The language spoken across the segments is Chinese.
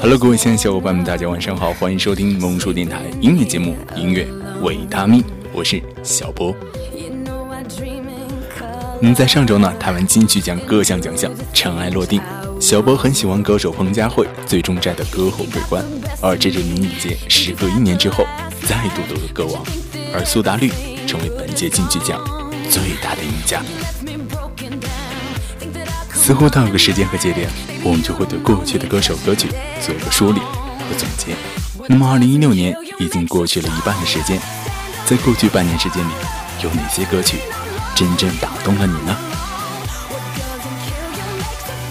Hello，各位亲爱的小伙伴们，大家晚上好，欢迎收听萌叔电台音乐节目《音乐维他命》，我是小波。嗯，在上周呢，台湾金曲奖各项奖项尘埃落定，小波很喜欢歌手彭佳慧最终摘得歌后桂冠，而这支迷你节时隔一年之后再度夺得歌王，而苏打绿成为本届金曲奖最大的赢家。似乎到一个时间和节点，我们就会对过去的歌手歌曲做一个梳理和总结。那么，二零一六年已经过去了一半的时间，在过去半年时间里，有哪些歌曲真正打动了你呢？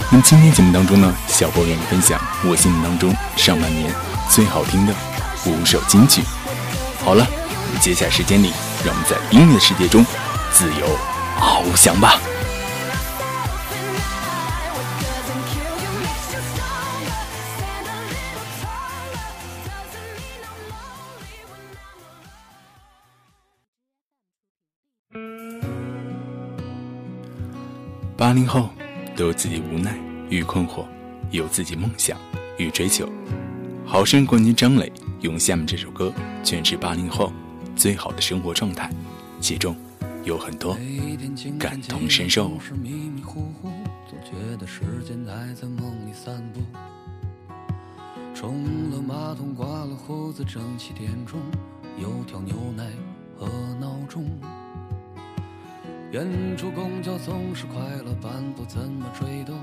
那今天节目当中呢，小波愿意分享我心目当中上半年最好听的五首金曲。好了，接下来时间里，让我们在音乐世界中自由翱翔吧。八零后都有自己无奈与困惑，有自己梦想与追求。好声音冠军张磊用下面这首歌诠释八零后最好的生活状态，其中有很多感同身受。冲了马桶，刮了胡子，蒸汽点钟，油条牛奶和闹钟。远处公交总是快乐班，不怎么追动，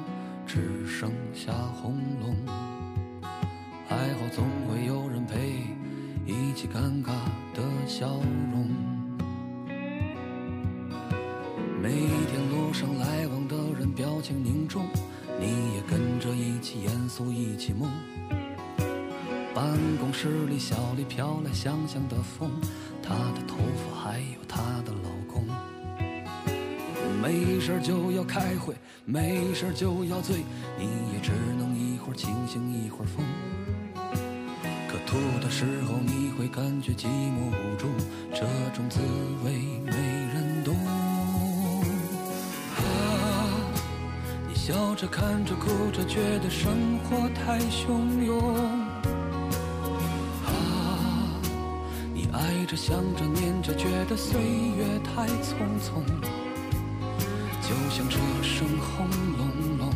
只剩下轰隆。还好总会有人陪，一起尴尬的笑容。每天路上来往的人表情凝重，你也跟着一起严肃，一起懵。办公室里小里飘来香香的风，她的头发还有她的老公。没事就要开会，没事就要醉，你也只能一会儿清醒一会儿疯。可吐的时候你会感觉寂寞无助，这种滋味没人懂。啊，你笑着看着哭着，觉得生活太汹涌。啊，你爱着想着念着，觉得岁月太匆匆。就像车声轰隆隆，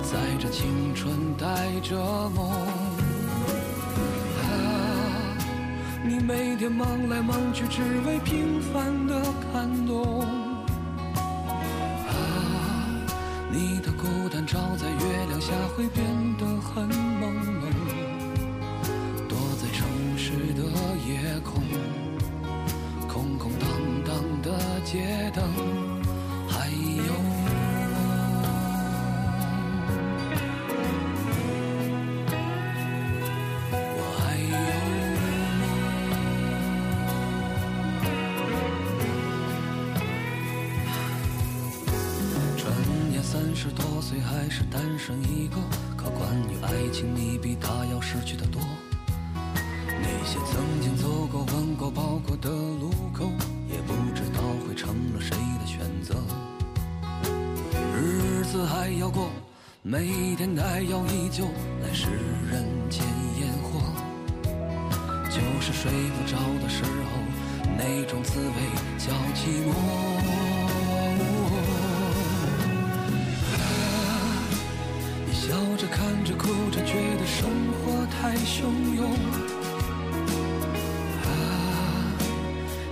载着青春，带着梦。啊，你每天忙来忙去，只为平凡的感动。啊，你的孤单照在月亮下会变得很朦胧。躲在城市的夜空，空空荡荡的街灯。三十多岁还是单身一个，可关于爱情，你比他要失去的多。那些曾经走过、吻过、抱过的路口，也不知道会成了谁的选择。日子还要过，每天还要依旧，来世人间烟火。就是睡不着的时候，那种滋味叫寂寞。看着哭着，觉得生活太汹涌。啊，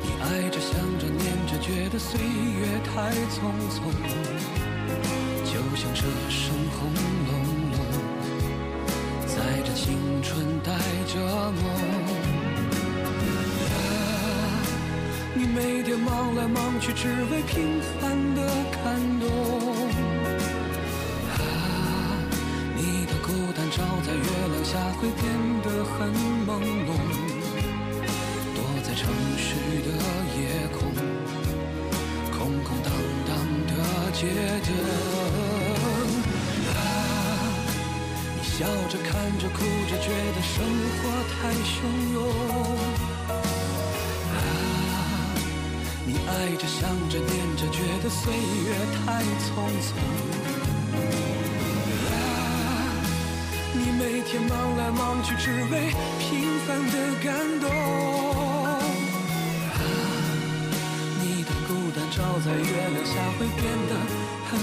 你爱着想着念着，觉得岁月太匆匆。就像这声轰隆隆，载着青春，带着梦。啊，你每天忙来忙去，只为平凡会变得很朦胧，躲在城市的夜空，空空荡荡的街灯。啊，你笑着看着哭着，觉得生活太汹涌。啊，你爱着想着念着，觉得岁月太匆匆。每天忙来忙去，只为平凡的感动。啊，你的孤单照在月亮下，会变得很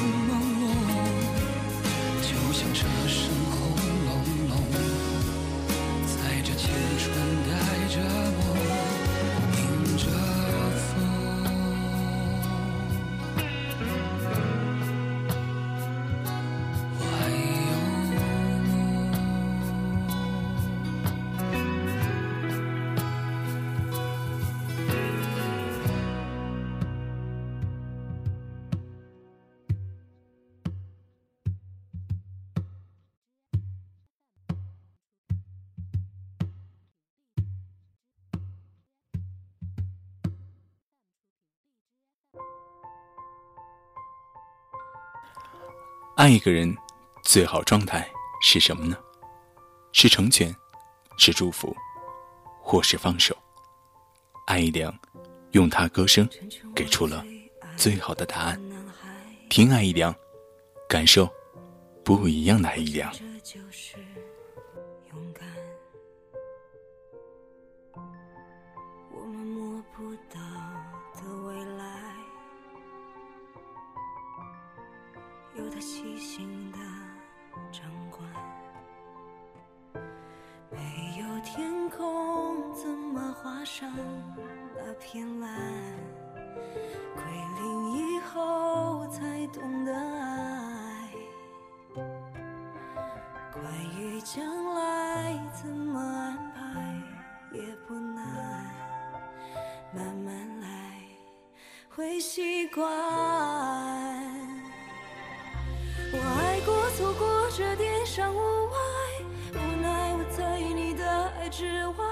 爱一个人，最好状态是什么呢？是成全，是祝福，或是放手？爱一良用他歌声给出了最好的答案。听爱一良，感受不一样的爱一良。细心的掌管。没有天空，怎么画上那片蓝，归零以后才懂得爱。关于将来怎么安排也不难，慢慢来会习惯。这点伤无外，无奈我在你的爱之外。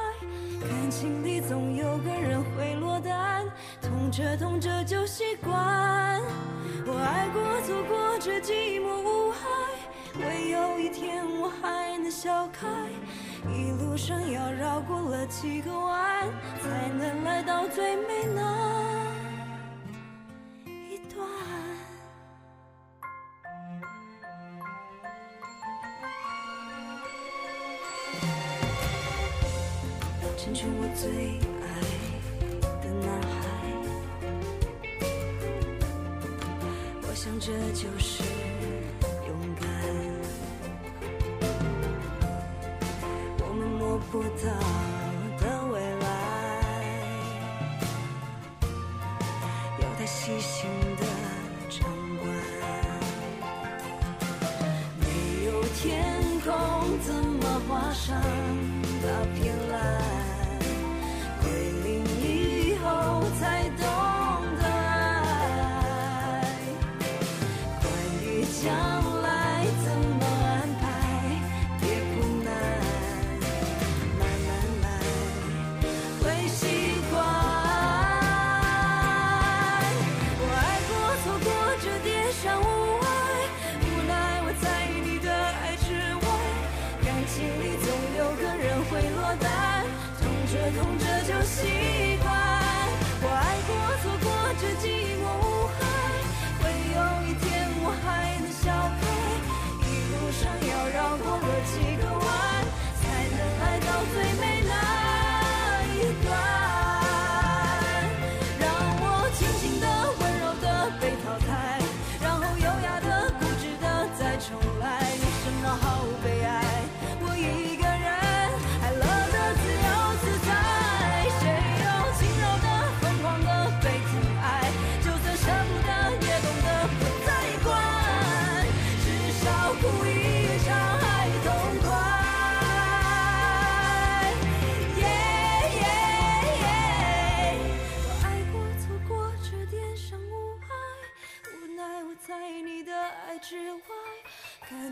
感情里总有个人会落单，痛着痛着就习惯。我爱过，错过这寂寞无害，唯有一天我还能笑开。一路上要绕过了几个弯，才能来到最美那成全我最爱的男孩，我想这就是勇敢。我们摸不到想。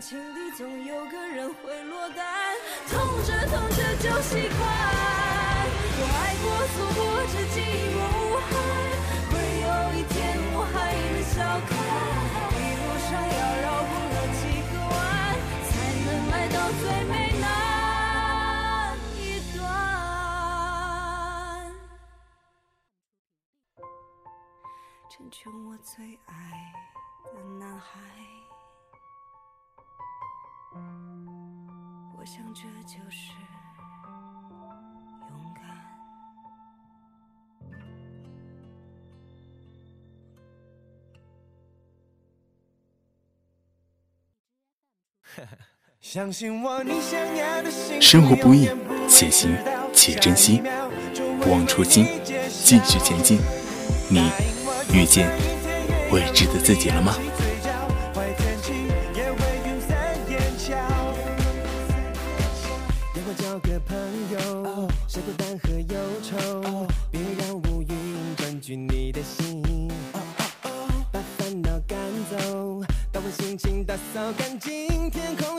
情里总有个人会落单，痛着痛着就习惯。我爱过，错过。就是勇敢。生活不易，且行且珍惜，不忘初心，继续前进。你遇见未知的自己了吗打扫干净天空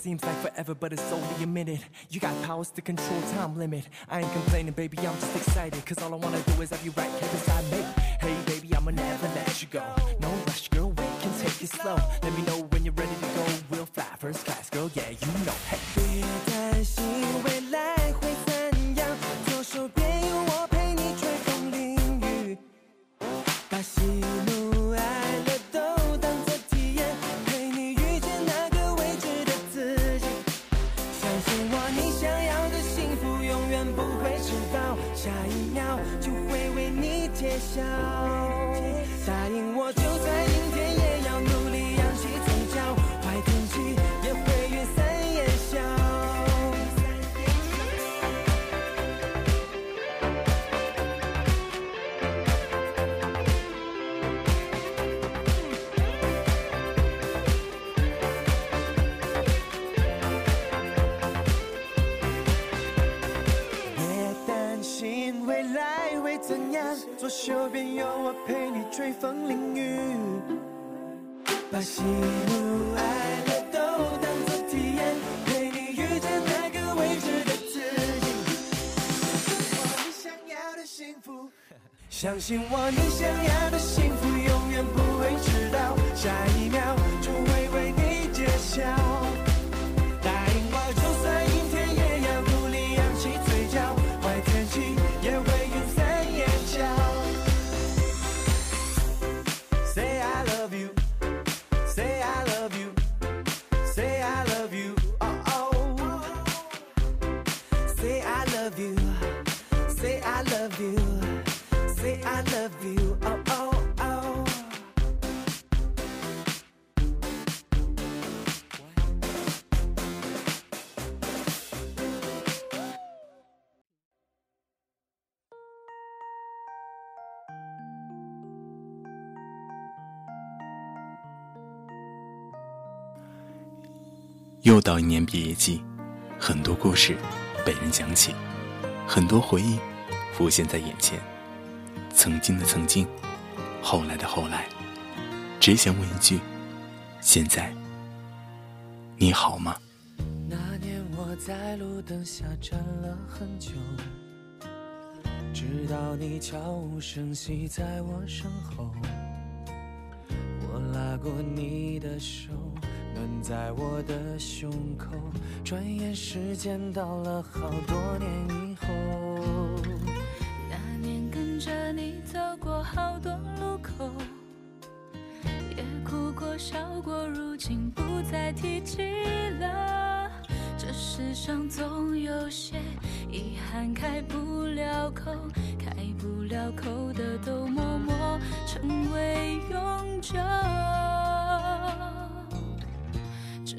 ？seems like forever, but it's only a minute. You got powers to control time limit. I ain't complaining, baby, I'm just excited. Cause all I wanna do is have you right here beside me. Hey, baby, I'ma never let you go. No rush, girl, we can take it slow. Let me know when you're ready to go. We'll fly first class, girl, yeah, you know. Hey. 手边有我陪你吹风淋雨，把喜怒哀乐都当作体验，陪你遇见那个未知的自己。你想要的幸福，相信我，你想要的幸福永远不会迟到，下一秒就会为你揭晓。又到一年毕业季，很多故事被人讲起，很多回忆浮现在眼前。曾经的曾经，后来的后来，只想问一句：现在你好吗？那年我在路灯下站了很久，直到你悄无声息在我身后，我拉过你的手，暖在我的胸口。转眼时间到了好多年以后，那年跟着你走过好多路口，也哭过笑过，如今不再提起了。这世上总有些遗憾开不了口，开不了口的都默默成为永久。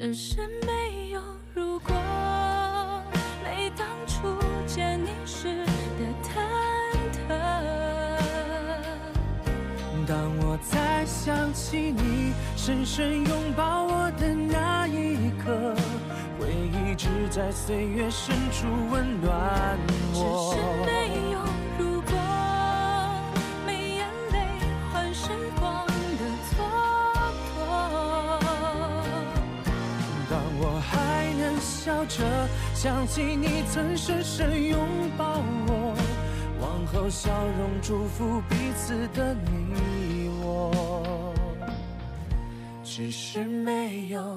只是没有如果，没当初见你时的忐忑。当我再想起你深深拥抱我的那一刻，会一直在岁月深处温暖我。想起你曾深深拥抱我，往后笑容祝福彼此的你我，只是没有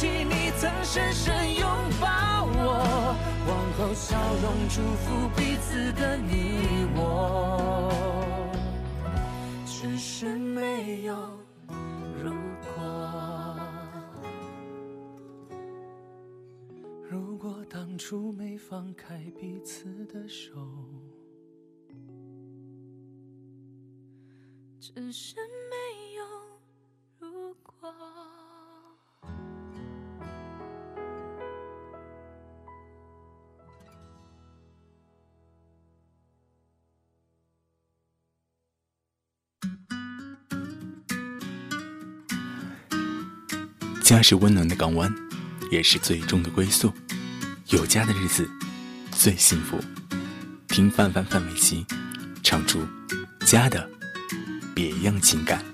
起你曾深深拥抱我，往后笑容祝福彼此的你我，只是没有如果。如果当初没放开彼此的手。只是没有如果。家是温暖的港湾，也是最终的归宿。有家的日子最幸福。听范范范玮琪唱出家的别样情感。